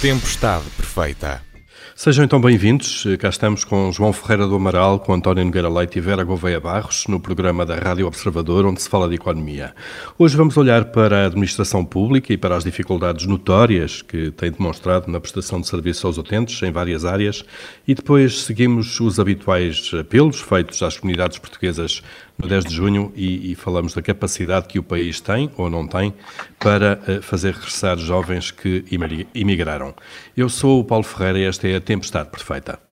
Tempestade Perfeita. Sejam então bem-vindos. Cá estamos com João Ferreira do Amaral, com António Nogueira Leite e Vera Gouveia Barros, no programa da Rádio Observador, onde se fala de economia. Hoje vamos olhar para a administração pública e para as dificuldades notórias que tem demonstrado na prestação de serviços aos utentes em várias áreas e depois seguimos os habituais apelos feitos às comunidades portuguesas no 10 de junho e, e, falamos da capacidade que o país tem ou não tem para uh, fazer regressar jovens que imigraram. Eu sou o Paulo Ferreira e esta é a Tempestade Perfeita.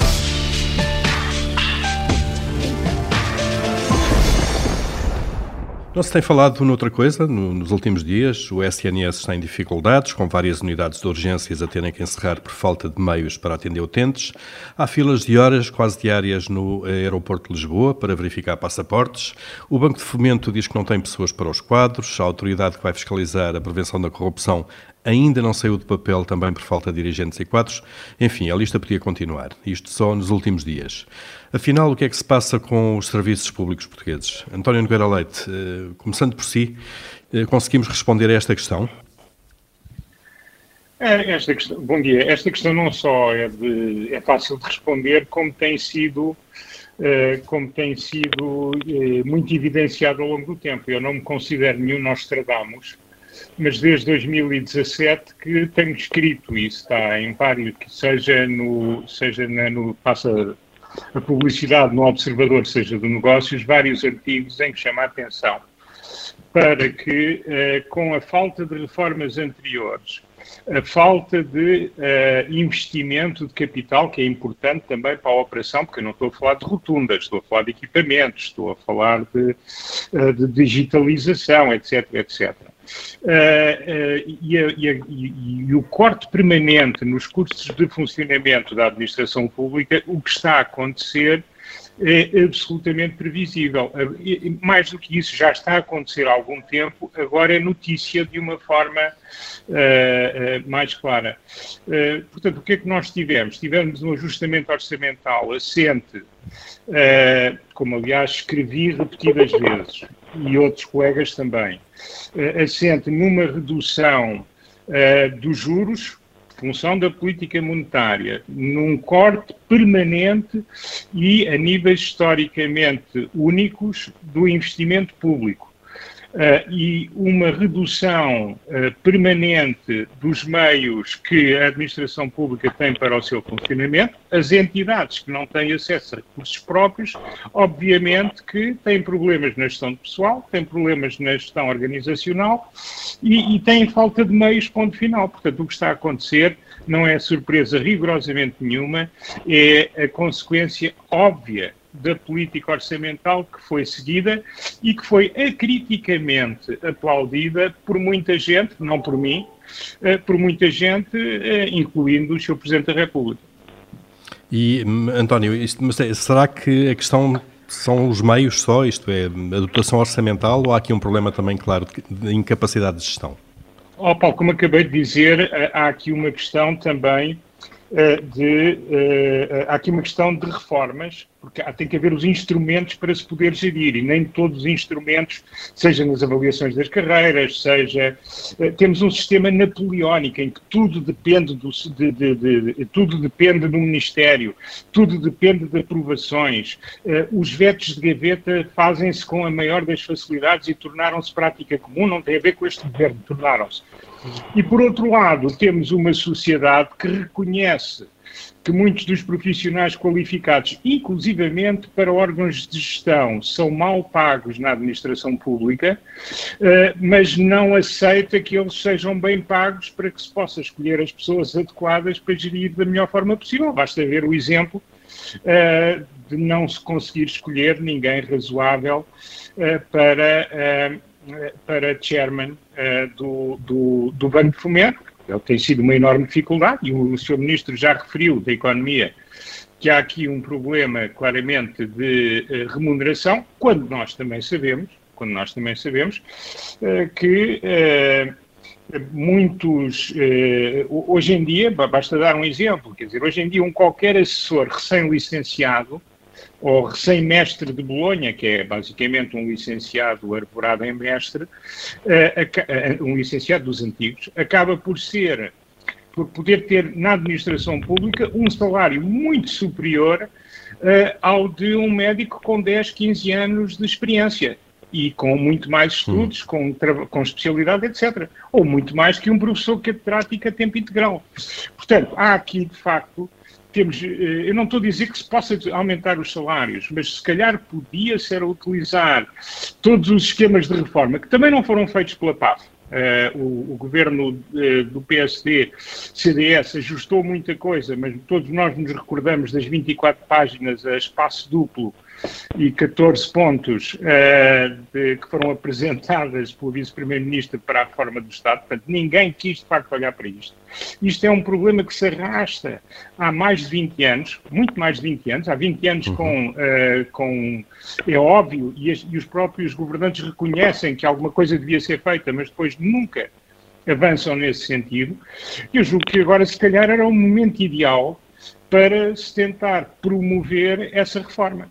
Não se tem falado noutra coisa nos últimos dias. O SNS está em dificuldades, com várias unidades de urgências a terem que encerrar por falta de meios para atender utentes. Há filas de horas quase diárias no aeroporto de Lisboa para verificar passaportes. O Banco de Fomento diz que não tem pessoas para os quadros. A autoridade que vai fiscalizar a prevenção da corrupção ainda não saiu de papel também por falta de dirigentes e quadros. Enfim, a lista podia continuar. Isto só nos últimos dias. Afinal, o que é que se passa com os serviços públicos portugueses? António Nogueira Leite, eh, começando por si, eh, conseguimos responder a esta questão? É, esta questão, bom dia. Esta questão não só é, de, é fácil de responder, como tem sido, eh, como tem sido muito evidenciado ao longo do tempo. Eu não me considero nenhum Nostradamus, mas desde 2017 que tenho escrito isso, está em vários, seja no, seja na, no passa a publicidade no Observador, seja de negócios, vários artigos em que chama a atenção para que, eh, com a falta de reformas anteriores, a falta de uh, investimento de capital, que é importante também para a operação, porque eu não estou a falar de rotundas, estou a falar de equipamentos, estou a falar de, uh, de digitalização, etc, etc. Uh, e, a, e, a, e, e, o corte permanente nos custos de funcionamento da administração pública, o que está a acontecer é absolutamente previsível. Mais do que isso, já está a acontecer há algum tempo, agora é notícia de uma forma mais clara. Portanto, o que é que nós tivemos? Tivemos um ajustamento orçamental assente, como aliás escrevi repetidas vezes, e outros colegas também, assente numa redução dos juros, função da política monetária, num corte permanente e a níveis historicamente únicos do investimento público. Uh, e uma redução uh, permanente dos meios que a administração pública tem para o seu funcionamento, as entidades que não têm acesso a recursos próprios, obviamente que têm problemas na gestão de pessoal, têm problemas na gestão organizacional e, e têm falta de meios, ponto final. Portanto, o que está a acontecer não é surpresa rigorosamente nenhuma, é a consequência óbvia da política orçamental que foi seguida e que foi acriticamente aplaudida por muita gente, não por mim, eh, por muita gente, eh, incluindo o Sr. Presidente da República. E, António, isto, mas é, será que a questão são os meios só, isto é, a dotação orçamental, ou há aqui um problema também, claro, de incapacidade de gestão? Oh, Paulo, como acabei de dizer, eh, há aqui uma questão também de. Há aqui uma questão de reformas porque tem que haver os instrumentos para se poder gerir e nem todos os instrumentos, seja nas avaliações das carreiras, seja. Eh, temos um sistema napoleónico em que tudo depende do, de, de, de, tudo depende do Ministério, tudo depende de aprovações. Eh, os vetos de gaveta fazem-se com a maior das facilidades e tornaram-se prática comum, não tem a ver com este governo, tornaram-se. E por outro lado, temos uma sociedade que reconhece que muitos dos profissionais qualificados, inclusivamente para órgãos de gestão, são mal pagos na administração pública, eh, mas não aceita que eles sejam bem pagos para que se possa escolher as pessoas adequadas para gerir da melhor forma possível. Basta ver o exemplo eh, de não se conseguir escolher ninguém razoável eh, para, para chairman do, do, do Banco de Fomento, ele tem sido uma enorme dificuldade e o Sr. Ministro já referiu da Economia que há aqui um problema claramente de uh, remuneração, quando nós também sabemos, quando nós também sabemos uh, que muitos hoje em dia, basta dar um exemplo, quer dizer, hoje em dia um qualquer assessor recém-licenciado ou recém-mestre de Bolonha, que é basicamente um licenciado arvorado em mestre, eh, um licenciado dos antigos, acaba por ser por poder ter na administração pública um salário muito superior uh, ao de um médico com 10, 15 anos de experiência e com muito mais estudos, hum. com, com especialidade, etc. Ou muito mais que um professor catedrático a tempo integral. Portanto, há aqui, de facto, temos, eh, eu não estou a dizer que se possa aumentar os salários, mas se calhar podia ser a utilizar todos os esquemas de reforma, que também não foram feitos pela PAF, Uh, o, o, governo uh, do PSD, CDS, ajustou muita coisa, mas todos nós nos recordamos das 24 páginas a espaço duplo e 14 pontos uh, de, que foram apresentadas pelo vice-primeiro-ministro para a reforma do Estado. Portanto, ninguém quis de facto olhar para isto. Isto é um problema que se arrasta há mais de 20 anos, muito mais de 20 anos, há 20 anos uhum. com, uh, com, é óbvio, e, as, e os próprios governantes reconhecem que alguma coisa devia ser feita, mas depois nunca avançam nesse sentido. Eu julgo que agora, se calhar, era o momento ideal para se tentar promover essa reforma.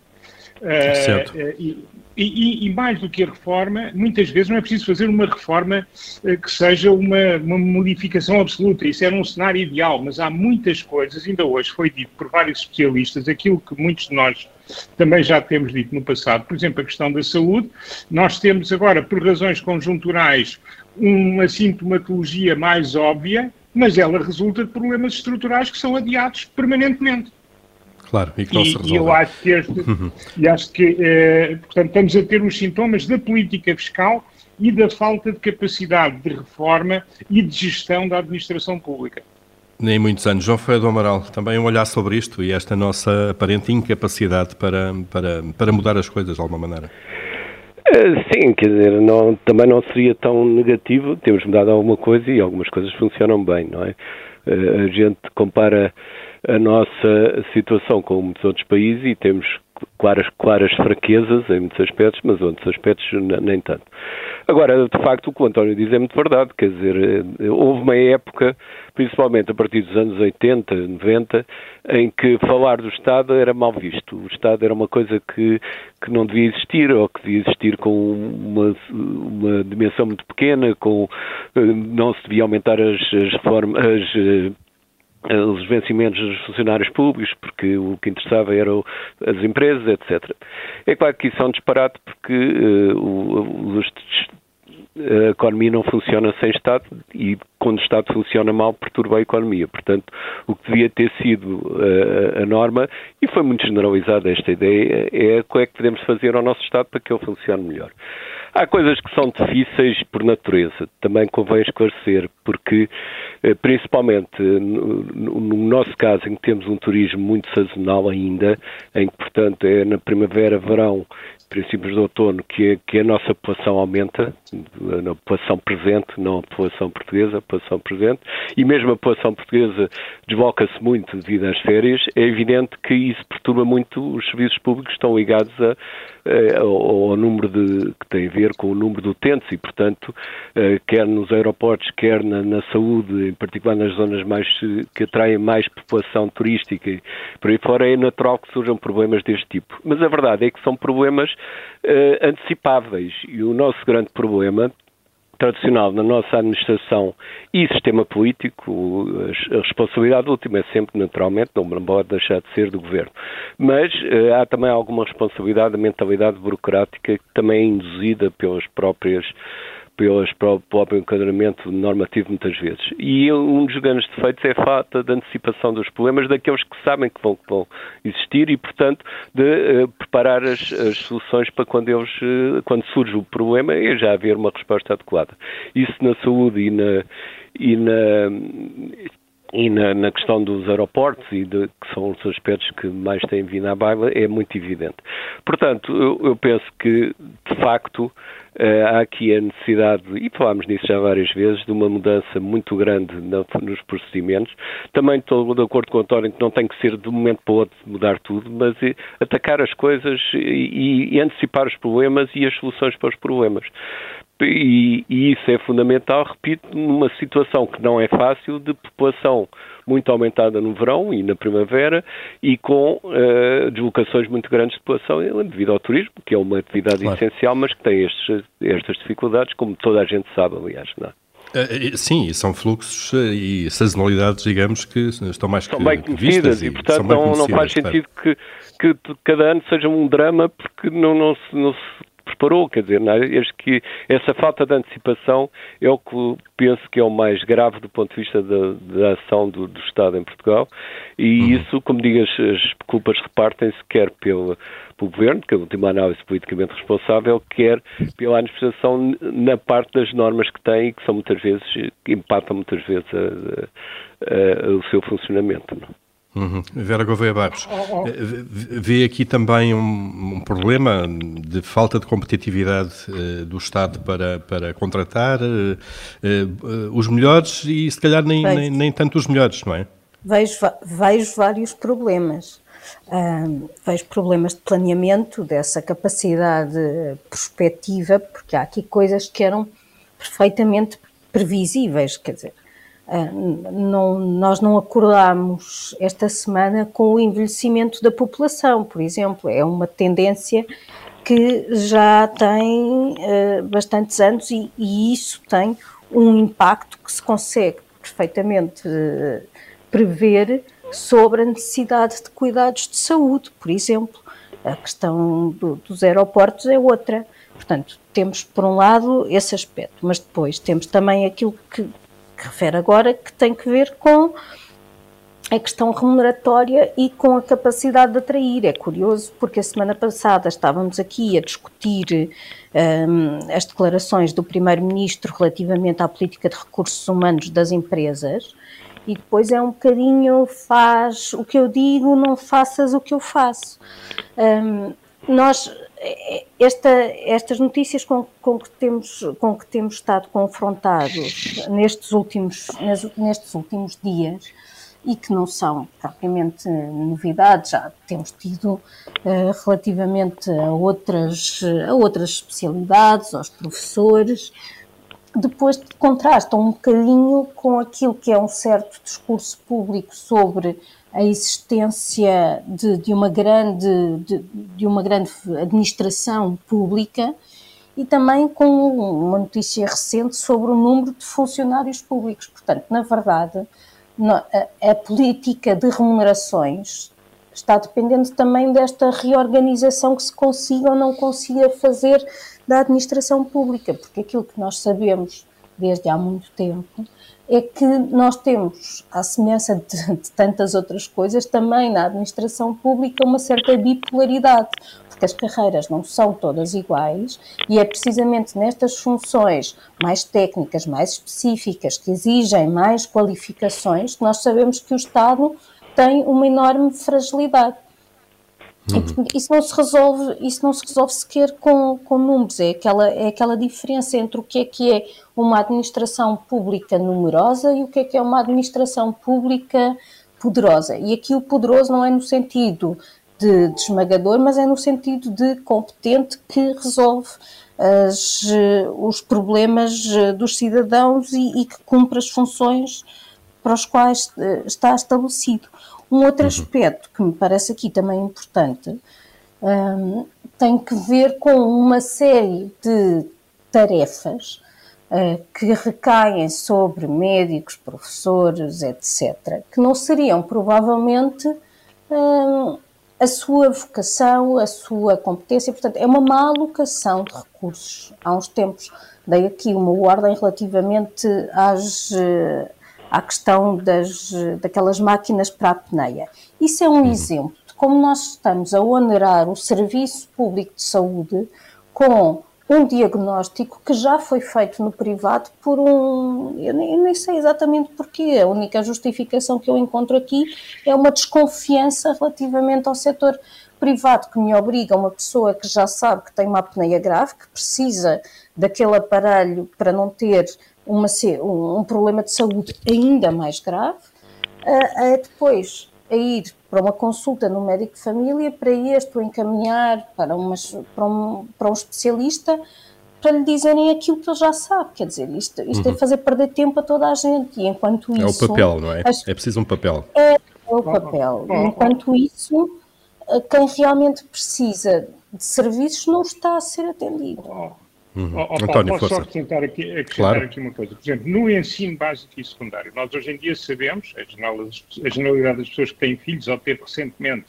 Uh, e, e, e, mais do que a reforma, muitas vezes não é preciso fazer uma reforma uh, que seja uma, uma, modificação absoluta. Isso era um cenário ideal, mas há muitas coisas, ainda hoje foi dito por vários especialistas, aquilo que muitos de nós também já temos dito no passado, por exemplo, a questão da saúde. Nós temos agora, por razões conjunturais, uma sintomatologia mais óbvia, mas ela resulta de problemas estruturais que são adiados permanentemente. Claro, e que não e, se resolve. E eu acho que, este, e acho que eh, portanto, estamos a ter os sintomas da política fiscal e da falta de capacidade de reforma e de gestão da administração pública. Nem muitos anos. João Ferreira do Amaral, também um olhar sobre isto e esta nossa aparente incapacidade para, para, para mudar as coisas de alguma maneira. Eh, sim, quer dizer, não, também não seria tão negativo. Temos mudado alguma coisa e algumas coisas funcionam bem, não é? Eh, a gente compara a nossa situação com muitos outros países e temos claras, claras fraquezas em muitos aspectos, mas outros aspectos nem tanto. Agora, de facto, o que o António diz é muito verdade, quer dizer, eh, houve uma época, principalmente a partir dos anos 80, 90, em que falar do Estado era mal visto. O Estado era uma coisa que, que não devia existir, ou que devia existir com uma, uma dimensão muito pequena, com eh, não se devia aumentar as, as, as eh, os vencimentos dos funcionários públicos, porque o que interessava eram as empresas, etc. É claro que isso é um disparate, porque uh, o, a economia não funciona sem Estado e quando o Estado funciona mal perturba a economia. Portanto, o que devia ter sido a, eh, a norma, e foi muito generalizada esta ideia, é que é que podemos fazer ao nosso Estado para que ele funcione melhor. Há coisas que são difíceis por natureza, também convém esclarecer, porque, eh, principalmente no, no nosso caso, em que temos um turismo muito sazonal ainda, em que, portanto, é na primavera, verão princípios de outono que, que a nossa população aumenta, a população presente, não a população portuguesa, a população presente, e mesmo a população portuguesa desloca-se muito devido às férias, é evidente que isso perturba muito os serviços públicos que estão ligados a, a, ao, ao, número de, que tem a ver com o número de utentes e, portanto, eh, quer nos aeroportos, quer na, na saúde, em particular nas zonas mais que atraem mais população turística, por aí fora é natural que surjam problemas deste tipo. Mas a verdade é que são problemas uh, antecipáveis. E o nosso grande problema tradicional na nossa administração e sistema político, a responsabilidade última é sempre, naturalmente, não pode deixar de ser do governo. Mas uh, há também alguma responsabilidade da mentalidade burocrática que também é induzida pelas próprias pelos, pelo próprio enquadramento normativo muitas vezes. E um dos grandes defeitos é a falta de antecipação dos problemas daqueles que sabem que vão, que vão existir e, portanto, de uh, preparar as, as, soluções para quando, eles, uh, quando surge o problema e já haver uma resposta adequada. Isso na saúde e na, e na e na, na, questão dos aeroportos, e de, que são os aspectos que mais têm vindo à baila, é muito evidente. Portanto, eu, eu penso que, de facto, eh, há aqui a necessidade, e falámos nisso já várias vezes, de uma mudança muito grande nos procedimentos. Também estou de acordo com o António que não tem que ser de um momento para o outro mudar tudo, mas eh, atacar as coisas e, e antecipar os problemas e as soluções para os problemas. E, e, isso é fundamental, repito, numa situação que não é fácil de população muito aumentada no verão e na primavera e com uh, deslocações muito grandes de população devido ao turismo, que é uma atividade claro. essencial, mas que tem estes, estas dificuldades, como toda a gente sabe, aliás. Não é? Uh, sim, são fluxos e sazonalidades, digamos, que estão mais são bem conhecidas e, portanto, não, não faz sentido que, que cada ano seja um drama porque não, não, se, não se preparou, quer dizer, é? acho que essa falta de antecipação é o que penso que é o mais grave do ponto de vista da, da ação do, do, Estado em Portugal e uhum. isso, como digo, as, as culpas repartem-se quer pelo, pelo Governo, que é a última análise politicamente responsável, quer pela administração na parte das normas que tem e que são muitas vezes, empatam muitas vezes a, a, a, o seu funcionamento. Não? Uhum. Vera Gouveia Barros, oh, oh. Eh, vê aqui também um, um, problema de falta de competitividade uh, do Estado para, para contratar uh, uh, os melhores e se calhar nem, nem, nem, tanto os melhores, não é? Vejo, vejo vários problemas. vejo problemas de planeamento, dessa capacidade prospectiva, porque há aqui coisas que eram perfeitamente previsíveis, quer dizer, não, nós não acordámos esta semana com o envelhecimento da população, por exemplo. É uma tendência que já tem uh, bastantes anos e, e, isso tem um impacto que se consegue perfeitamente uh, prever sobre a necessidade de cuidados de saúde, por exemplo. A questão do, dos aeroportos é outra. Portanto, temos por um lado esse aspecto, mas depois temos também aquilo que que refere agora, que tem que ver com a questão remuneratória e com a capacidade de atrair. É curioso porque a semana passada estávamos aqui a discutir um, as declarações do Primeiro-Ministro relativamente à política de recursos humanos das empresas e depois é um bocadinho faz o que eu digo, não faças o que eu faço. Um, nós esta, estas notícias com, com, que temos, com que temos estado confrontados nestes últimos, nestes últimos dias e que não são propriamente novidades, já temos tido uh, relativamente a outras, a outras especialidades, aos professores, depois contrastam um bocadinho com aquilo que é um certo discurso público sobre a existência de, de uma grande, de, de, uma grande administração pública e também com uma notícia recente sobre o número de funcionários públicos. Portanto, na verdade, a, a política de remunerações está dependendo também desta reorganização que se consiga ou não consiga fazer da administração pública, porque aquilo que nós sabemos desde há muito tempo é que nós temos, à semelhança de, de, tantas outras coisas, também na administração pública uma certa bipolaridade, porque as carreiras não são todas iguais e é precisamente nestas funções mais técnicas, mais específicas, que exigem mais qualificações, que nós sabemos que o Estado tem uma enorme fragilidade. Uhum. isso não se resolve, isso não se resolve sequer com, com números, é aquela, é aquela diferença entre o que é que é uma administração pública numerosa e o que é que é uma administração pública poderosa. E aqui o poderoso não é no sentido de, de esmagador, mas é no sentido de competente que resolve as, os problemas dos cidadãos e, e que cumpre as funções para os quais eh, está estabelecido. Um outro uhum. aspecto que me parece aqui também importante um, tem que ver com uma série de tarefas uh, que recaem sobre médicos, professores, etc., que não seriam provavelmente um, a sua vocação, a sua competência, portanto, é uma má alocação de recursos. Há uns tempos dei aqui uma ordem relativamente às, uh, à questão das, daquelas máquinas para a apneia. Isso é um uhum. exemplo de como nós estamos a onerar o Serviço Público de Saúde com um diagnóstico que já foi feito no privado por um. Eu nem, eu nem, sei exatamente porquê. A única justificação que eu encontro aqui é uma desconfiança relativamente ao setor privado que me obriga uma pessoa que já sabe que tem uma apneia grave, que precisa daquele aparelho para não ter uma, um, um problema de saúde ainda mais grave, a, a depois a ir para uma consulta no médico de família, para este o encaminhar para, para, um, para um especialista para lhe dizerem aquilo que ele já sabe. Quer dizer, isto, isto é uhum. é fazer perder tempo a toda a gente. E enquanto isso. É o papel, não é? As, é preciso um papel. É, é o papel. Enquanto isso, quem realmente precisa de serviços não está a ser atendido. Uhum. Oh, oh, António, posso força. só acrescentar, aqui, acrescentar claro. aqui uma coisa. Por exemplo, no ensino básico e secundário, nós hoje em dia sabemos, a generalidade das pessoas que têm filhos ou teve recentemente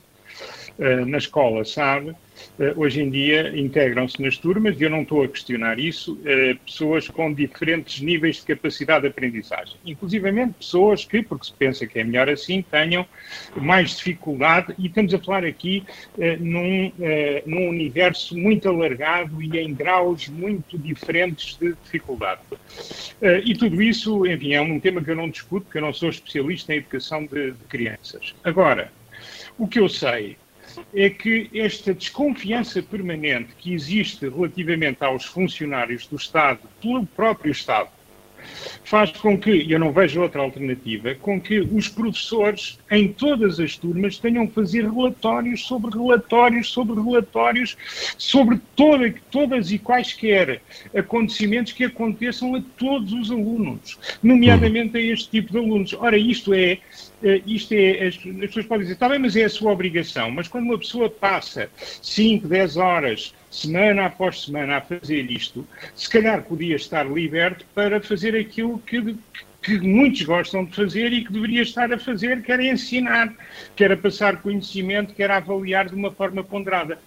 na escola sabe, eh, hoje em dia integram-se nas turmas, e eu não estou a questionar isso, eh, pessoas com diferentes níveis de capacidade de aprendizagem. Inclusivamente pessoas que, porque se pensa que é melhor assim, tenham mais dificuldade, e estamos a falar aqui eh, num, num universo muito alargado e em graus muito diferentes de dificuldade. E tudo isso, enfim, é um tema que eu não discuto, porque eu não sou especialista em educação de, de crianças. Agora, o que eu sei é que esta desconfiança permanente que existe relativamente aos funcionários do Estado, pelo próprio Estado, faz com que, e eu não vejo outra alternativa, com que os professores em todas as turmas tenham que fazer relatórios sobre relatórios sobre relatórios sobre toda, todas e quaisquer acontecimentos que aconteçam a todos os alunos, nomeadamente a este tipo de alunos. Ora, isto é, isto é, as, as pessoas podem dizer, está bem, mas é a sua obrigação, mas quando uma pessoa passa 5, 10 horas semana após semana a fazer isto, se calhar podia estar liberto para fazer aquilo que, que muitos gostam de fazer e que deveria estar a fazer, que era ensinar, que era passar conhecimento, que era avaliar de uma forma ponderada.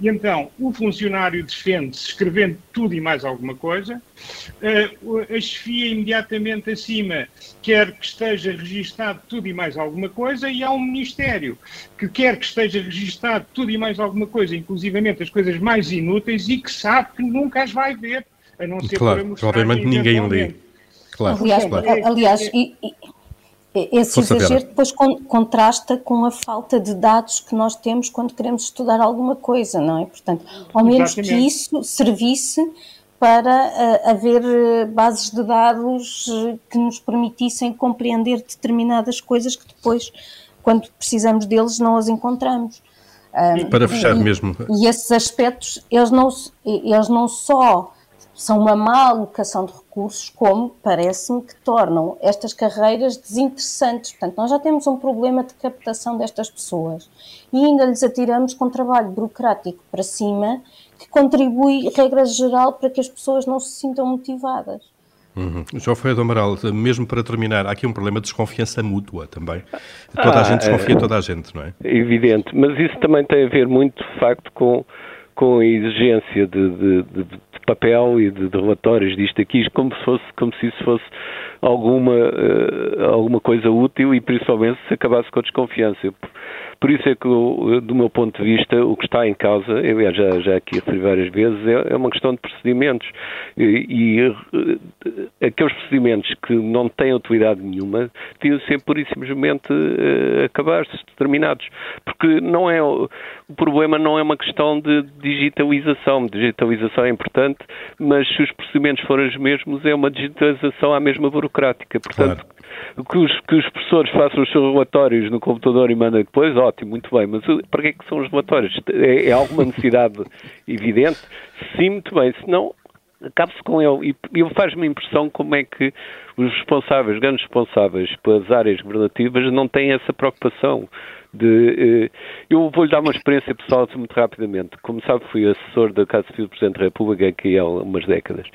E então, o funcionário defende-se escrevendo tudo e mais alguma coisa, a chefia imediatamente acima quer que esteja registado tudo e mais alguma coisa, e há um Ministério que quer que esteja registado tudo e mais alguma coisa, inclusivamente as coisas mais inúteis, e que sabe que nunca as vai ver, a não ser claro, para mostrar. Obviamente ninguém lê. Claro, aliás, claro. aliás e, e esse Força exagero depois contrasta com a falta de dados que nós temos quando queremos estudar alguma coisa, não é? Portanto, ao menos Exatamente. que isso servisse para uh, haver eh, bases de dados uh, que nos permitissem compreender determinadas coisas que depois, quando precisamos deles, não as encontramos. para fechar e, mesmo. E esses aspectos, eles não, eles não só são uma má alocação de recursos, como parece-me que tornam estas carreiras desinteressantes. Portanto, nós já temos um problema de captação destas pessoas e ainda lhes atiramos com trabalho burocrático para cima que contribui, regra geral, para que as pessoas não se sintam motivadas. Uhum. João Ferreira do Amaral, mesmo para terminar, há aqui um problema de desconfiança mútua também. Toda ah, a gente desconfia, é, toda a gente, não é? Evidente, mas isso também tem a ver muito, de facto, com, com a exigência de, de, de papel e de, de, relatórios disto aqui, como se, fosse, como se isso fosse alguma, uh, alguma coisa útil e principalmente se acabasse com a desconfiança. Por isso é que, do meu ponto de vista, o que está em causa, eu já, já aqui referi várias vezes, é, é uma questão de procedimentos. E, e, eh, aqueles procedimentos que não têm utilidade nenhuma deviam ser pura e simplesmente uh, acabar-se, determinados. Porque não é, o problema não é uma questão de digitalização. Digitalização é importante, mas se os procedimentos forem os mesmos, é uma digitalização à mesma burocrática. Portanto, claro que os, que os professores façam os seus relatórios no computador e mandem depois, ótimo, muito bem, mas para que é que são os relatórios? É, é alguma necessidade evidente? Sim, muito bem, senão acabe-se com ele. E, e faz-me impressão como é que os responsáveis, grandes responsáveis pelas áreas governativas não têm essa preocupação de. Eh, eu vou-lhe dar uma experiência pessoal muito rapidamente. Como sabe, fui assessor da Casa Civil do Presidente da República aqui há umas décadas.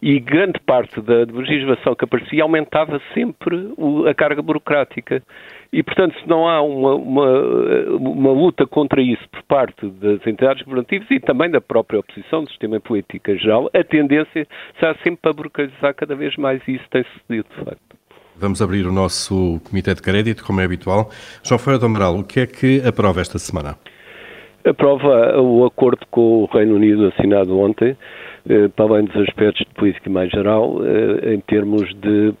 E grande parte da legislação que aparecia aumentava sempre a carga burocrática. E, portanto, se não há uma, uma, uma, luta contra isso por parte das entidades governativas e também da própria oposição, do sistema político geral, a tendência será sempre para burocratizar cada vez mais e isso tem sucedido, de facto. Vamos abrir o nosso Comitê de Crédito, como é habitual. João Ferreira do Amaral, o que é que aprova esta semana? Aprova o acordo com o Reino Unido assinado ontem, eh, para além dos aspectos de política mais geral, eh, em termos de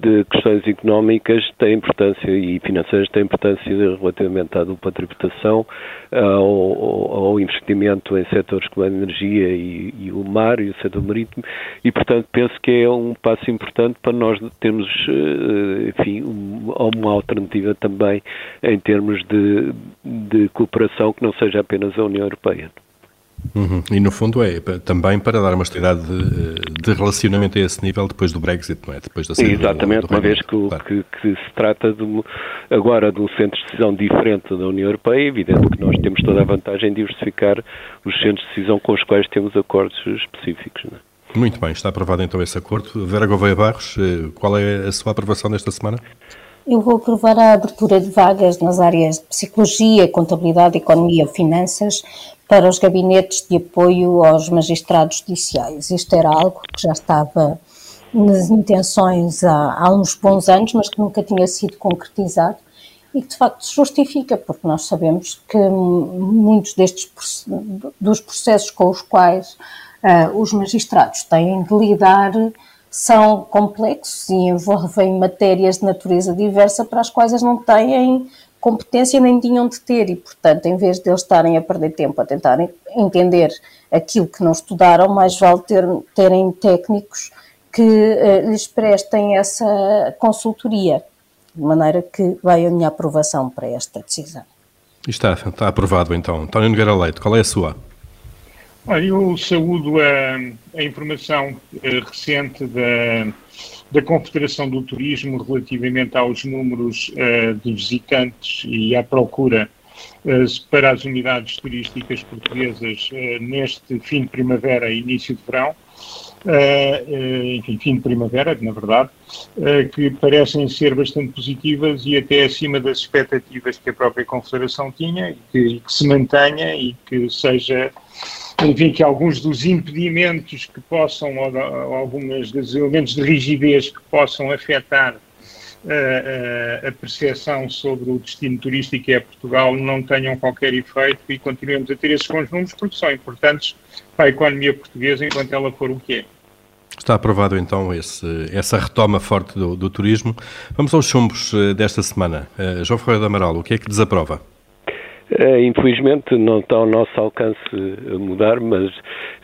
de questões económicas tem importância e financeiras tem importância relativamente à dupla tributação, ao, ao investimento em setores como a energia e, e, o mar e o setor marítimo e, portanto, penso que é um passo importante para nós termos, eh, enfim, uma alternativa também em termos de, de cooperação que não seja apenas a União Europeia. Uhum. E no fundo é também para dar uma estabilidade de, de, relacionamento a esse nível depois do Brexit, não é? Depois da Exatamente, do, do uma vez que, claro. que, que, se trata de, agora de um centro de decisão diferente da União Europeia, é evidente que nós temos toda a vantagem de diversificar os centros de decisão com os quais temos acordos específicos. Não é? Muito bem, está aprovado então esse acordo. Vera Gouveia Barros, eh, qual é a sua aprovação desta semana? Eu vou aprovar a abertura de vagas nas áreas de psicologia, contabilidade, economia e finanças para os gabinetes de apoio aos magistrados judiciais. Isto era algo que já estava nas intenções há, há uns bons anos, mas que nunca tinha sido concretizado e que de facto se justifica, porque nós sabemos que muitos destes dos processos com os quais uh, os magistrados têm de lidar são complexos e envolvem matérias de natureza diversa para as quais eles não têm competência nem tinham de ter e, portanto, em vez de eles estarem a perder tempo a tentarem entender aquilo que não estudaram, mais vale ter, terem técnicos que uh, lhes prestem essa consultoria, de maneira que vai a minha aprovação para esta decisão. Está, está aprovado então. António Nogueira Leite, qual é a sua? Olha, eu saúdo a, a informação uh, recente da, da Confederação do Turismo relativamente aos números uh, de visitantes e à procura uh, para as unidades turísticas portuguesas neste fim de primavera e início de verão. enfim, fim de primavera, na verdade, que parecem ser bastante positivas e até acima das expectativas que a própria Confederação tinha, e que, que se mantenha e que seja enfim, que alguns dos impedimentos que possam, ou, ou alguns dos elementos de rigidez que possam afetar uh, uh, a percepção sobre o destino turístico que é Portugal não tenham qualquer efeito e continuemos a ter esses conjuntos porque são importantes para a economia portuguesa enquanto ela for o que é. Está aprovado então esse, essa retoma forte do, do, turismo. Vamos aos chumbos eh, desta semana. João Ferreira de Amaral, o que é que desaprova? Eh, infelizmente não está ao nosso alcance mudar, mas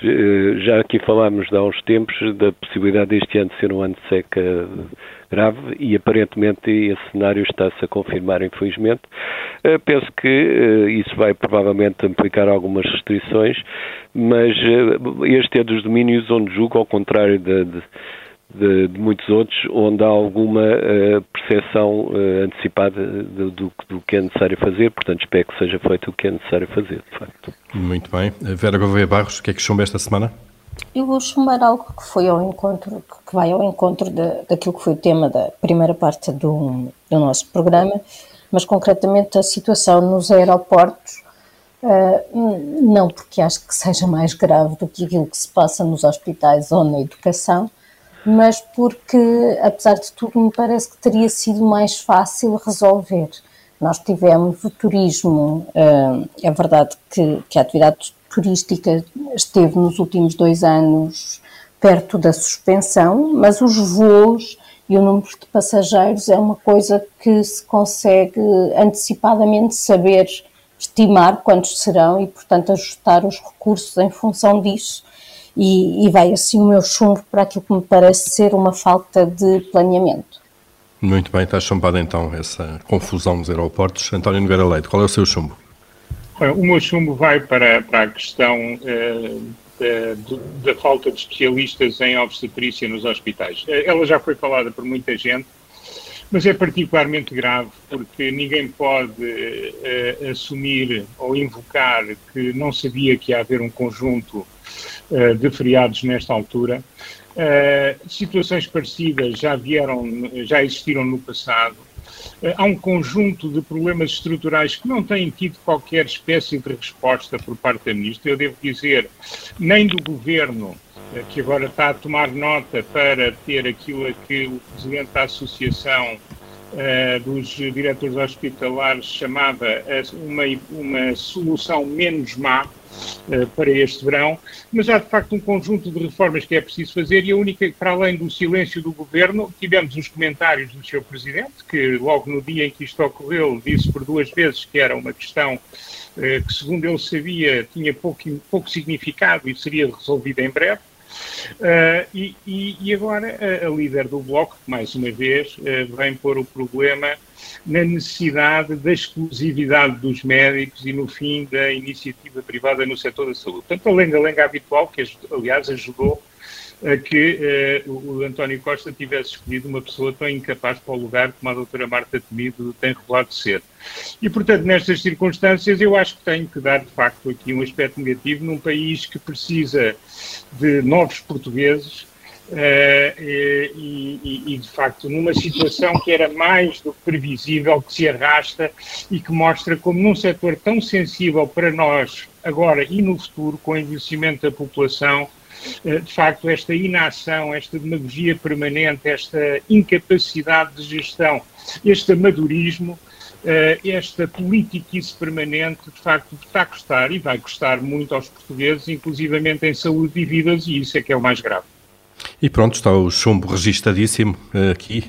eh, já aqui falámos há uns tempos da possibilidade deste ano ser um ano de seca grave e aparentemente esse cenário está-se a confirmar, infelizmente. Eh, penso que isso vai provavelmente implicar algumas restrições, mas este é dos domínios onde julgo, ao contrário de, de de, de, muitos outros, onde há alguma uh, percepção uh, antecipada do, do, do, que é necessário fazer, portanto espero que seja feito o que é necessário fazer, de facto. Muito bem. Vera Gouveia Barros, o que é que chumba esta semana? Eu vou chumbar algo que foi ao encontro, que vai ao encontro de, daquilo que foi o tema da primeira parte do, do nosso programa, mas concretamente a situação nos aeroportos, uh, não porque acho que seja mais grave do que aquilo que se passa nos hospitais ou na educação, mas porque, apesar de tudo, me parece que teria sido mais fácil resolver. Nós tivemos o turismo, eh, é verdade que, que a atividade turística esteve nos últimos dois anos perto da suspensão, mas os voos e o número de passageiros é uma coisa que se consegue antecipadamente saber estimar quantos serão e, portanto, ajustar os recursos em função disso e, e vai assim o meu chumbo para aquilo que me parece ser uma falta de planeamento. Muito bem, está chumbada então essa confusão nos aeroportos. António Nogueira Leite, qual é o seu chumbo? O meu chumbo vai para, para a questão uh, da, da, falta de especialistas em obstetrícia nos hospitais. Eh, ela já foi falada por muita gente, mas é particularmente grave porque ninguém pode uh, assumir ou invocar que não sabia que ia haver um conjunto uh, de feriados nesta altura. Uh, situações parecidas já vieram, já existiram no passado. há um conjunto de problemas estruturais que não têm tido qualquer espécie de resposta por parte da Ministra. Eu devo dizer, nem do Governo, que agora está a tomar nota para ter aquilo a que o Presidente da Associação uh, dos diretores hospitalares chamava uma, uma solução menos má uh, para este verão, mas há de facto um conjunto de reformas que é preciso fazer e a única, para além do silêncio do Governo, tivemos os comentários do Sr. Presidente, que logo no dia em que isto ocorreu disse por duas vezes que era uma questão uh, que, segundo ele sabia, tinha pouco, pouco significado e seria resolvida em breve. Uh, e, e, agora a, a, líder do Bloco, mais uma vez, uh, vem pôr o problema na necessidade da exclusividade dos médicos e, no fim, da iniciativa privada no setor da saúde. Portanto, a lenga-lenga habitual, que aliás ajudou a que eh, o António Costa tivesse escolhido uma pessoa tão incapaz para o lugar como a doutora Marta Temido tem revelado ser. E, portanto, nestas circunstâncias, eu acho que tenho que dar, de facto, aqui um aspecto negativo num país que precisa de novos portugueses uh, e, e, de facto, numa situação que era mais do que previsível, que se arrasta e que mostra como num setor tão sensível para nós, agora e no futuro, com o envelhecimento da população, eh, de facto, esta inação, esta demagogia permanente, esta incapacidade de gestão, este amadorismo, eh, esta politiquice permanente, de facto, está a custar e vai custar muito aos portugueses, inclusivamente em saúde e vidas, e isso é que é o mais grave. E pronto, está o chumbo registadíssimo eh, aqui,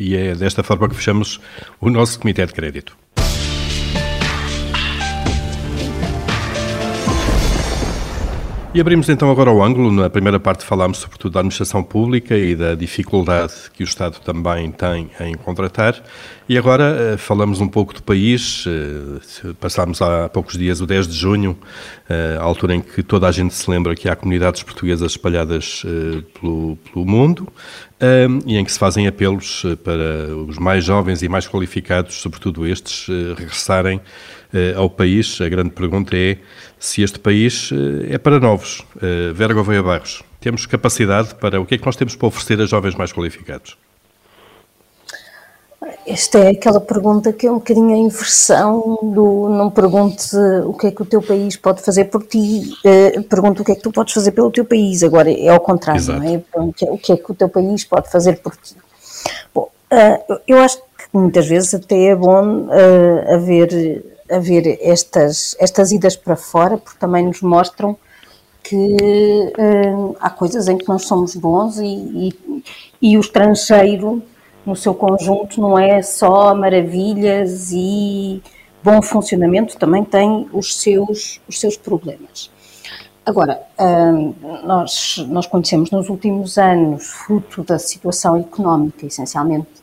e é desta forma que fechamos o nosso Comitê de Crédito. E abrimos então agora o ângulo. Na primeira parte falámos sobretudo da administração pública e da dificuldade que o Estado também tem em contratar. E agora eh, falamos um pouco do país. Eh, passámos há poucos dias o 10 de junho, eh, a altura em que toda a gente se lembra que há comunidades portuguesas espalhadas pelo, pelo mundo e em que se fazem apelos para os mais jovens e mais qualificados, sobretudo estes, regressarem ao país. A grande pergunta é se este país é para novos. Vera Gouveia Barros, temos capacidade para o que é que nós temos para oferecer a jovens mais qualificados? Esta é aquela pergunta que é um bocadinho a inversão do não pergunte o que é que o teu país pode fazer por ti, eh, pergunta o que é que tu podes fazer pelo teu país. Agora é ao contrário, Exato. não é? O que é que o teu país pode fazer por ti? Bom, eu acho que muitas vezes até é bom haver, haver estas, estas idas para fora, porque também nos mostram que uh, há coisas em que nós somos bons e, e, e o estrangeiro no seu conjunto não é só maravilhas e bom funcionamento, também tem os seus, os seus problemas. Agora, hum, nós, nós conhecemos nos últimos anos, fruto da situação económica, essencialmente,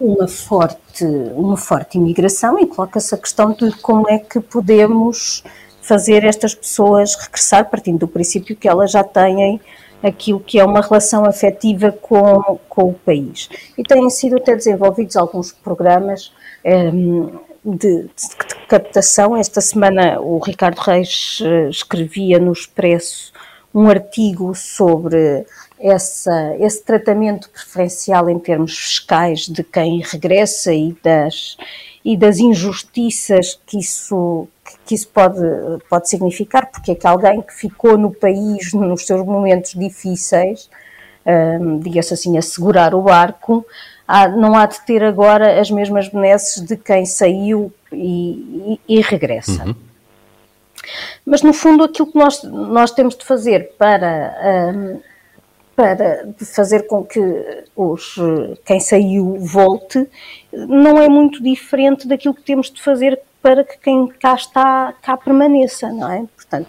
uma forte, uma forte imigração e coloca-se a questão de como é que podemos fazer estas pessoas regressar, partindo do princípio que elas já têm aquilo que é uma relação afetiva com, com o país. E têm sido até desenvolvidos alguns programas um, ehm, de, de, captação. Esta semana o Ricardo Reis uh, escrevia no Expresso um artigo sobre essa, esse tratamento preferencial em termos fiscais de quem regressa e das, e das injustiças que isso, que isso pode, pode significar, porque é que alguém que ficou no país nos seus momentos difíceis, um, diga-se assim, a segurar o barco, há, não há de ter agora as mesmas benesses de quem saiu e, e, e regressa. Uhum. Mas, no fundo, aquilo que nós, nós temos de fazer para, um, para fazer com que os, quem saiu volte não é muito diferente daquilo que temos de fazer para que quem cá está, cá permaneça, não é? Portanto,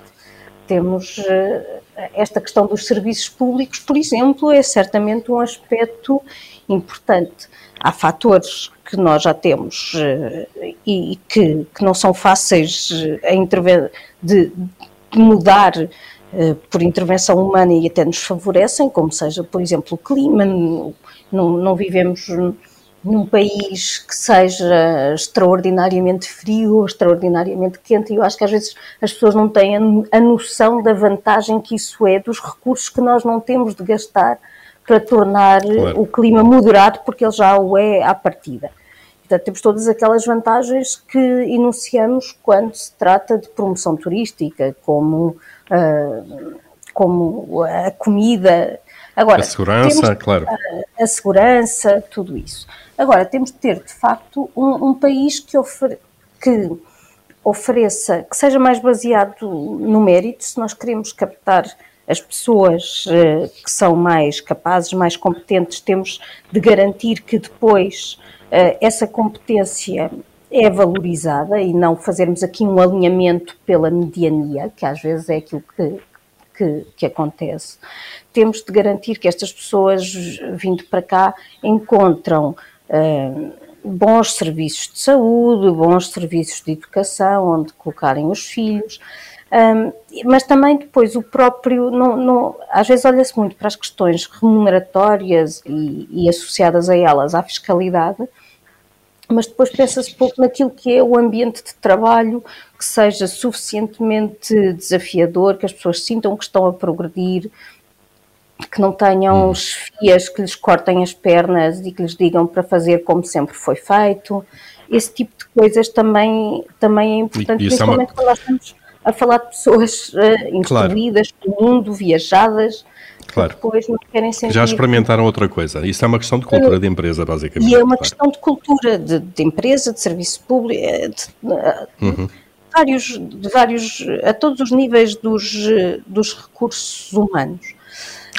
temos uh, esta questão dos serviços públicos, por exemplo, é certamente um aspecto importante. Há fatores que nós já temos uh, e que, que, não são fáceis uh, de, de mudar por intervenção humana e até nos favorecem, como seja, por exemplo, o clima. Não, não vivemos num país que seja extraordinariamente frio ou extraordinariamente quente, e eu acho que às vezes as pessoas não têm a noção da vantagem que isso é, dos recursos que nós não temos de gastar para tornar claro. o clima moderado, porque ele já o é à partida. Portanto, temos todas aquelas vantagens que enunciamos quando se trata de promoção turística, como, uh, como a comida. Agora, a segurança, temos, claro. A, a segurança, tudo isso. Agora, temos de ter, de facto, um, um país que, ofere, que ofereça, que seja mais baseado no mérito, se nós queremos captar as pessoas uh, que são mais capazes, mais competentes, temos de garantir que depois essa competência é valorizada e não fazermos aqui um alinhamento pela mediania, que às vezes é aquilo que, que, que, acontece. Temos de garantir que estas pessoas vindo para cá encontram uh, bons serviços de saúde, bons serviços de educação, onde colocarem os filhos. Um, mas também depois o próprio, não, não, às vezes olha-se muito para as questões remuneratórias e, e associadas a elas à fiscalidade, mas depois pensa-se pouco naquilo que é o ambiente de trabalho que seja suficientemente desafiador, que as pessoas sintam que estão a progredir, que não tenham chefias hum. que lhes cortem as pernas e que lhes digam para fazer como sempre foi feito. Esse tipo de coisas também, também é importante, principalmente é uma... quando nós estamos a falar de pessoas uh, instruídas claro. pelo mundo, viajadas, claro. depois não querem sentir... Já experimentaram outra coisa. Isso é uma questão de cultura de empresa, basicamente. E é uma claro. questão de cultura de, de, empresa, de serviço público, eh, de, de, uhum. vários, de vários, a todos os níveis dos, dos recursos humanos.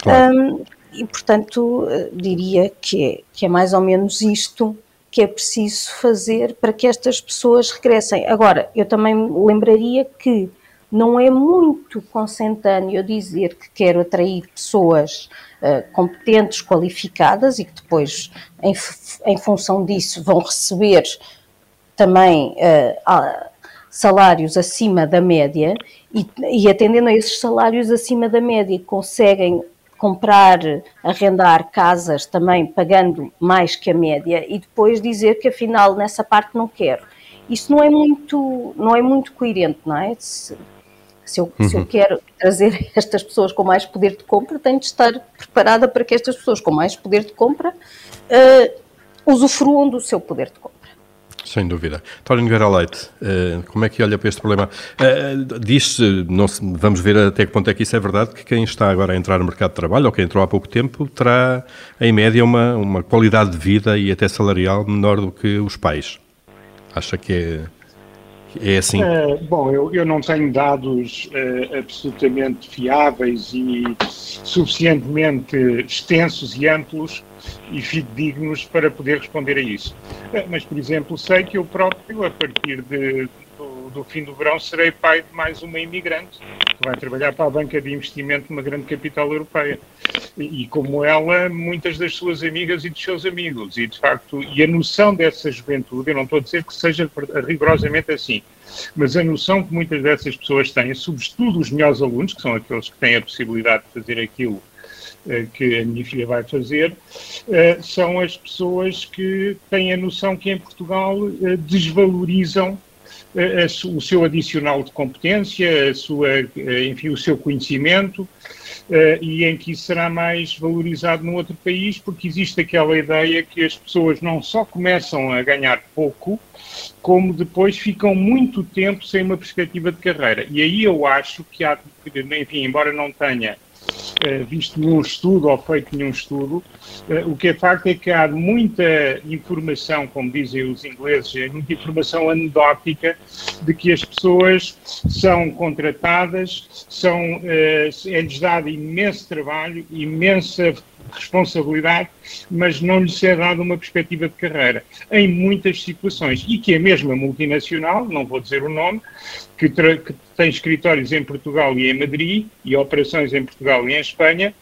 Claro. Um, e, portanto, diria que é, que é mais ou menos isto que é preciso fazer para que estas pessoas regressem. Agora, eu também lembraria que não é muito consentâneo dizer que quero atrair pessoas uh, competentes, qualificadas e que depois, em, em, função disso, vão receber também uh, salários acima da média e, e, atendendo a esses salários acima da média, conseguem comprar, arrendar casas também pagando mais que a média e depois dizer que afinal nessa parte não quero. Isso não é muito, não é muito coerente, não é? Se, eu, uhum. se eu, quero trazer estas pessoas com mais poder de compra, tenho de estar preparada para que estas pessoas com mais poder de compra uh, usufruam do seu poder de compra. Sem dúvida. António Nogueira Leite, uh, como é que olha para este problema? Uh, Diz-se, vamos ver até que ponto é que isso é verdade, que quem está agora a entrar no mercado de trabalho, ou quem entrou há pouco tempo, terá, em média, uma, uma qualidade de vida e até salarial menor do que os pais. Acha que é é assim? Uh, bom, eu, eu não tenho dados uh, absolutamente fiáveis e suficientemente extensos e amplos e fidedignos para poder responder a isso. Uh, mas, por exemplo, sei que eu próprio, a partir de, do, fim do verão, serei pai de mais uma imigrante que vai trabalhar para a banca de investimento de uma grande capital europeia. E, e como ela, muitas das suas amigas e dos seus amigos. E, de facto, e a noção dessa juventude, eu não estou a dizer que seja rigorosamente assim, mas a noção que muitas dessas pessoas têm, sobretudo os melhores alunos, que são aqueles que têm a possibilidade de fazer aquilo eh, que a minha filha vai fazer, eh, são as pessoas que têm a noção que em Portugal eh, desvalorizam o seu adicional de competência, a sua, enfim, o seu conhecimento, e em que isso será mais valorizado num outro país, porque existe aquela ideia que as pessoas não só começam a ganhar pouco, como depois ficam muito tempo sem uma perspectiva de carreira. E aí eu acho que há, enfim, embora não tenha visto nenhum estudo ou feito nenhum estudo, uh, o que é facto é que há muita informação, como dizem os ingleses, é muita informação anedótica de que as pessoas são contratadas, são, uh, é-lhes dado imenso trabalho, imensa responsabilidade, mas não lhes é dada uma perspectiva de carreira, em muitas situações. E que a mesma multinacional, não vou dizer o nome, que, que tem escritórios em Portugal e em Madrid, e operações em Portugal e em Espanha,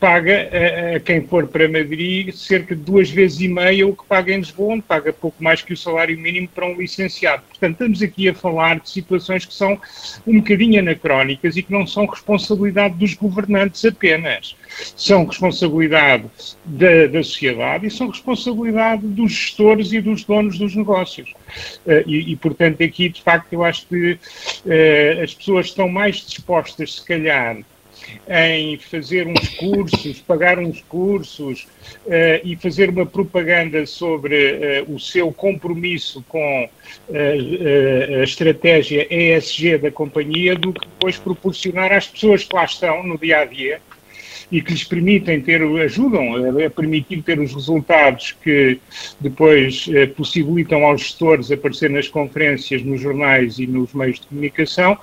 paga a, a, quem for para Madrid cerca de duas vezes e meia o que paga em Lisboa, onde paga pouco mais que o salário mínimo para um licenciado. Portanto, estamos aqui a falar de situações que são um bocadinho anacrónicas e que não são responsabilidade dos governantes apenas. São responsabilidade da, da sociedade e são responsabilidade dos gestores e dos donos dos negócios. Uh, e, e, portanto, aqui, de facto, eu acho que uh, as pessoas estão mais dispostas, se calhar, em fazer uns cursos, pagar uns cursos uh, e fazer uma propaganda sobre uh, o seu compromisso com uh, a estratégia ESG da companhia do que depois proporcionar às pessoas que lá estão no dia a dia e que lhes permitem ter, ajudam a, permitir ter os resultados que depois eh, possibilitam aos gestores aparecer nas conferências, nos jornais e nos meios de comunicação,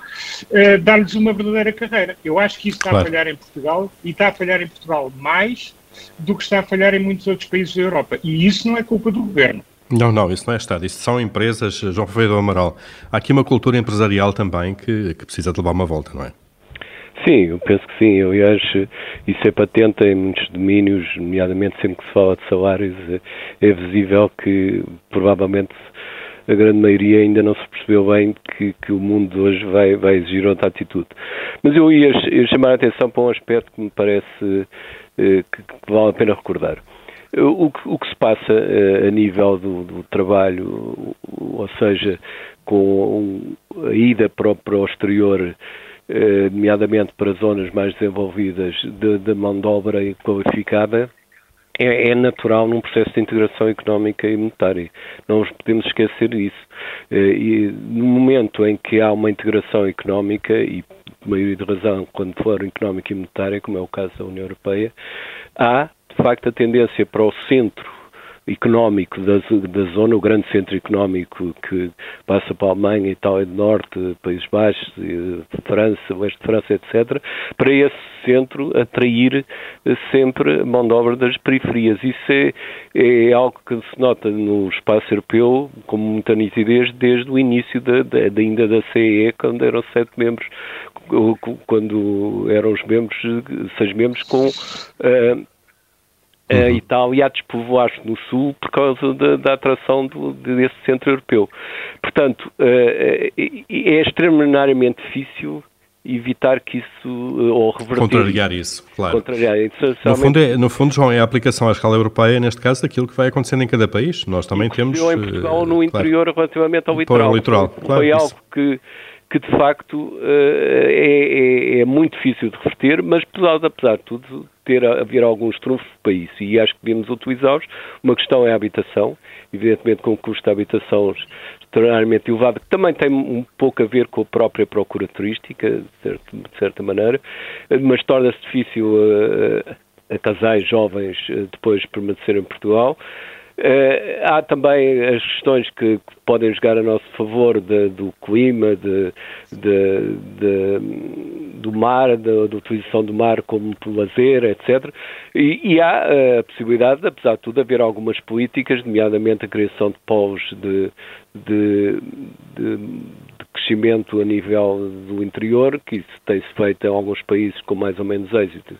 eh, dar-lhes uma verdadeira carreira. Eu acho que isso está claro. a falhar em Portugal e está a falhar em Portugal mais do que está a falhar em muitos outros países da Europa. E isso não é culpa do governo. Não, não, isso não é Estado, isso são empresas, João Ferreira do Amaral. Há aqui uma cultura empresarial também que, que precisa de levar uma volta, não é? Sim, eu penso que sim. Aliás, isso é patente em muitos domínios, nomeadamente sempre que se fala de salários, é visível que provavelmente a grande maioria ainda não se percebeu bem que, que o mundo de hoje vai, vai exigir outra atitude. Mas eu ia, ia chamar a atenção para um aspecto que me parece eh, que, que, vale a pena recordar. O o que se passa eh, a nível do, do, trabalho, ou seja, com a ida para o, para o exterior, eh, nomeadamente para zonas mais desenvolvidas de, de mão de obra qualificada, é, é, natural num processo de integração económica e monetária. Não nos podemos esquecer disso. E no momento em que há uma integração económica, e maioria de razão quando for económica e monetária, como é o caso da União Europeia, há, de facto, a tendência para o centro económico da, da, zona, o grande centro económico que passa para a Alemanha, Itália do Norte, Países Baixos, França, Oeste de França, etc., para esse centro atrair eh, sempre mão de obra das periferias. Isso é, é algo que se nota no espaço europeu com muita nitidez desde o início da, da, ainda da CEE, quando eram sete membros quando eram os membros, seis membros, com uh, a uhum. Itália a despovoar-se no sul por causa da, da atração do, desse centro europeu. Portanto, uh, é extraordinariamente difícil evitar que isso, ou reverter... Contrariar isso, claro. Contrariar. Isso, no, fundo é, no fundo, João, é a aplicação à escala europeia, neste caso, daquilo que vai acontecendo em cada país. Nós também temos... em Portugal, no interior, claro, relativamente ao litoral. Litoral, claro. Foi algo que que de facto eh, é, é, é, muito difícil de reverter, mas apesar, apesar de tudo ter haver alguns trunfos para isso e acho que devemos utilizá-los. Uma questão é a habitação, evidentemente com o custo da habitação extraordinariamente elevado, que também tem um pouco a ver com a própria procura turística, de certa, de certa maneira, mas torna-se difícil a, a casais jovens eh, depois permanecer em Portugal. Uh, há também as questões que, que, podem jogar a nosso favor de, do clima, de, de, do mar, da utilização do mar como lazer, etc. E, e, há uh, a possibilidade, apesar de tudo, haver algumas políticas, nomeadamente a criação de polos de, crescimento a nível do interior, que isso tem-se feito em alguns países com mais ou menos êxito,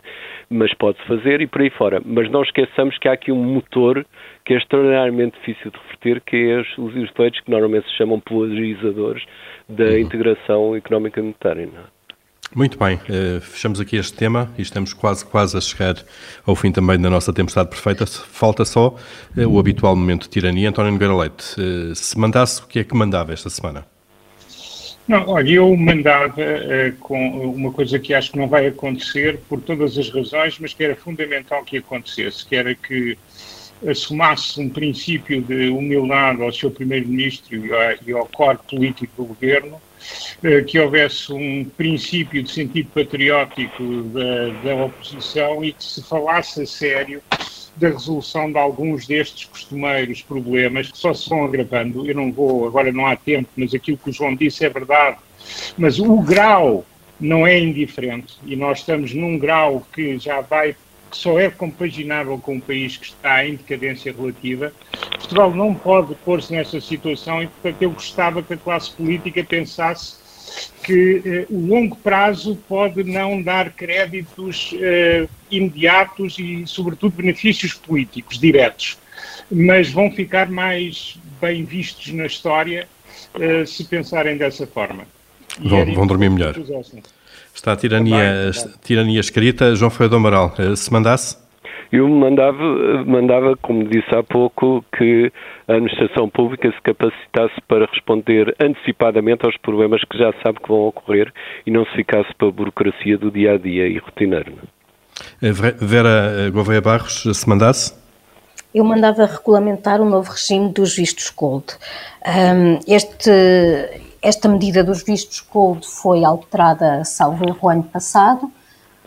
mas pode-se fazer e por aí fora. Mas não esqueçamos que há aqui um motor que é extraordinariamente difícil de reverter, que é os efeitos que normalmente se chamam polarizadores da uhum. integração económica monetária. Não é? Muito bem, uh, fechamos aqui este tema e estamos quase, quase a chegar ao fim também da nossa tempestade perfeita. Falta só uh, o habitual momento de tirania. António Nogueira Leite, uh, se mandasse, o que é que mandava esta semana? Não, olha, eu mandava com uma coisa que acho que não vai acontecer por todas as razões, mas que era fundamental que acontecesse, que era que assumasse um princípio de humildade ao seu primeiro-ministro e ao core político do governo, eh, que houvesse um princípio de sentido patriótico da, da oposição e que se falasse a sério da resolução de alguns destes costumeiros problemas que só se vão agravando. Eu não vou, agora não há tempo, mas aquilo que o João disse é verdade. Mas o grau não é indiferente e nós estamos num grau que já vai que só é compaginável com um país que está em decadência relativa. Portugal não pode pôr-se nessa situação e, portanto, eu gostava que a classe política pensasse que eh, o longo prazo pode não dar créditos eh, imediatos e, sobretudo, benefícios políticos diretos, mas vão ficar mais bem vistos na história eh, se pensarem dessa forma. Vão, vão dormir melhor. Está a tirania, tirania escrita. João Ferreira do Amaral, eh, se mandasse? Eu mandava, mandava, como disse há pouco, que a administração pública se capacitasse para responder antecipadamente aos problemas que já sabe que vão ocorrer e não se ficasse pela burocracia do dia a dia e rotineiro. Eh, Vera Gouveia Barros, se mandasse? Eu mandava regulamentar o novo regime dos vistos gold. Este, esta medida dos vistos gold foi alterada, salvo erro, ano passado,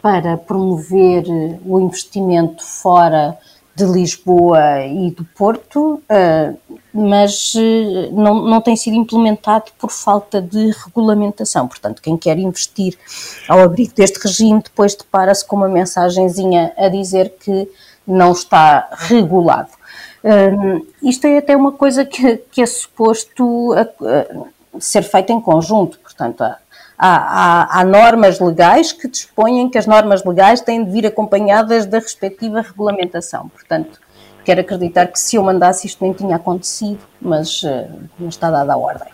para promover o investimento fora de Lisboa e do Porto, eh, mas eh, não, não tem sido implementado por falta de regulamentação. Portanto, quem quer investir ao abrigo deste regime depois depara-se com uma mensagenzinha a dizer que não está regulado. Um, isto é até uma coisa que, que é suposto ser feita em conjunto, portanto, há, há, há, normas legais que dispõem que as normas legais têm de vir acompanhadas da respectiva regulamentação. Portanto, quero acreditar que se eu mandasse isto nem tinha acontecido, mas uh, não está dada a ordem.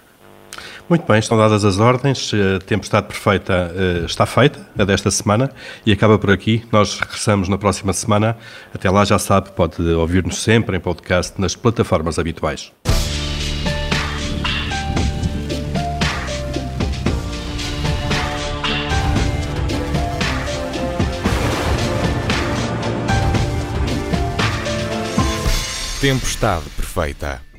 Muito bem, estão dadas as ordens, a tempestade perfeita uh, está feita, a desta semana, e acaba por aqui. Nós regressamos na próxima semana. Até lá, já sabe, pode ouvir-nos sempre em podcast nas plataformas habituais. Tempestade perfeita.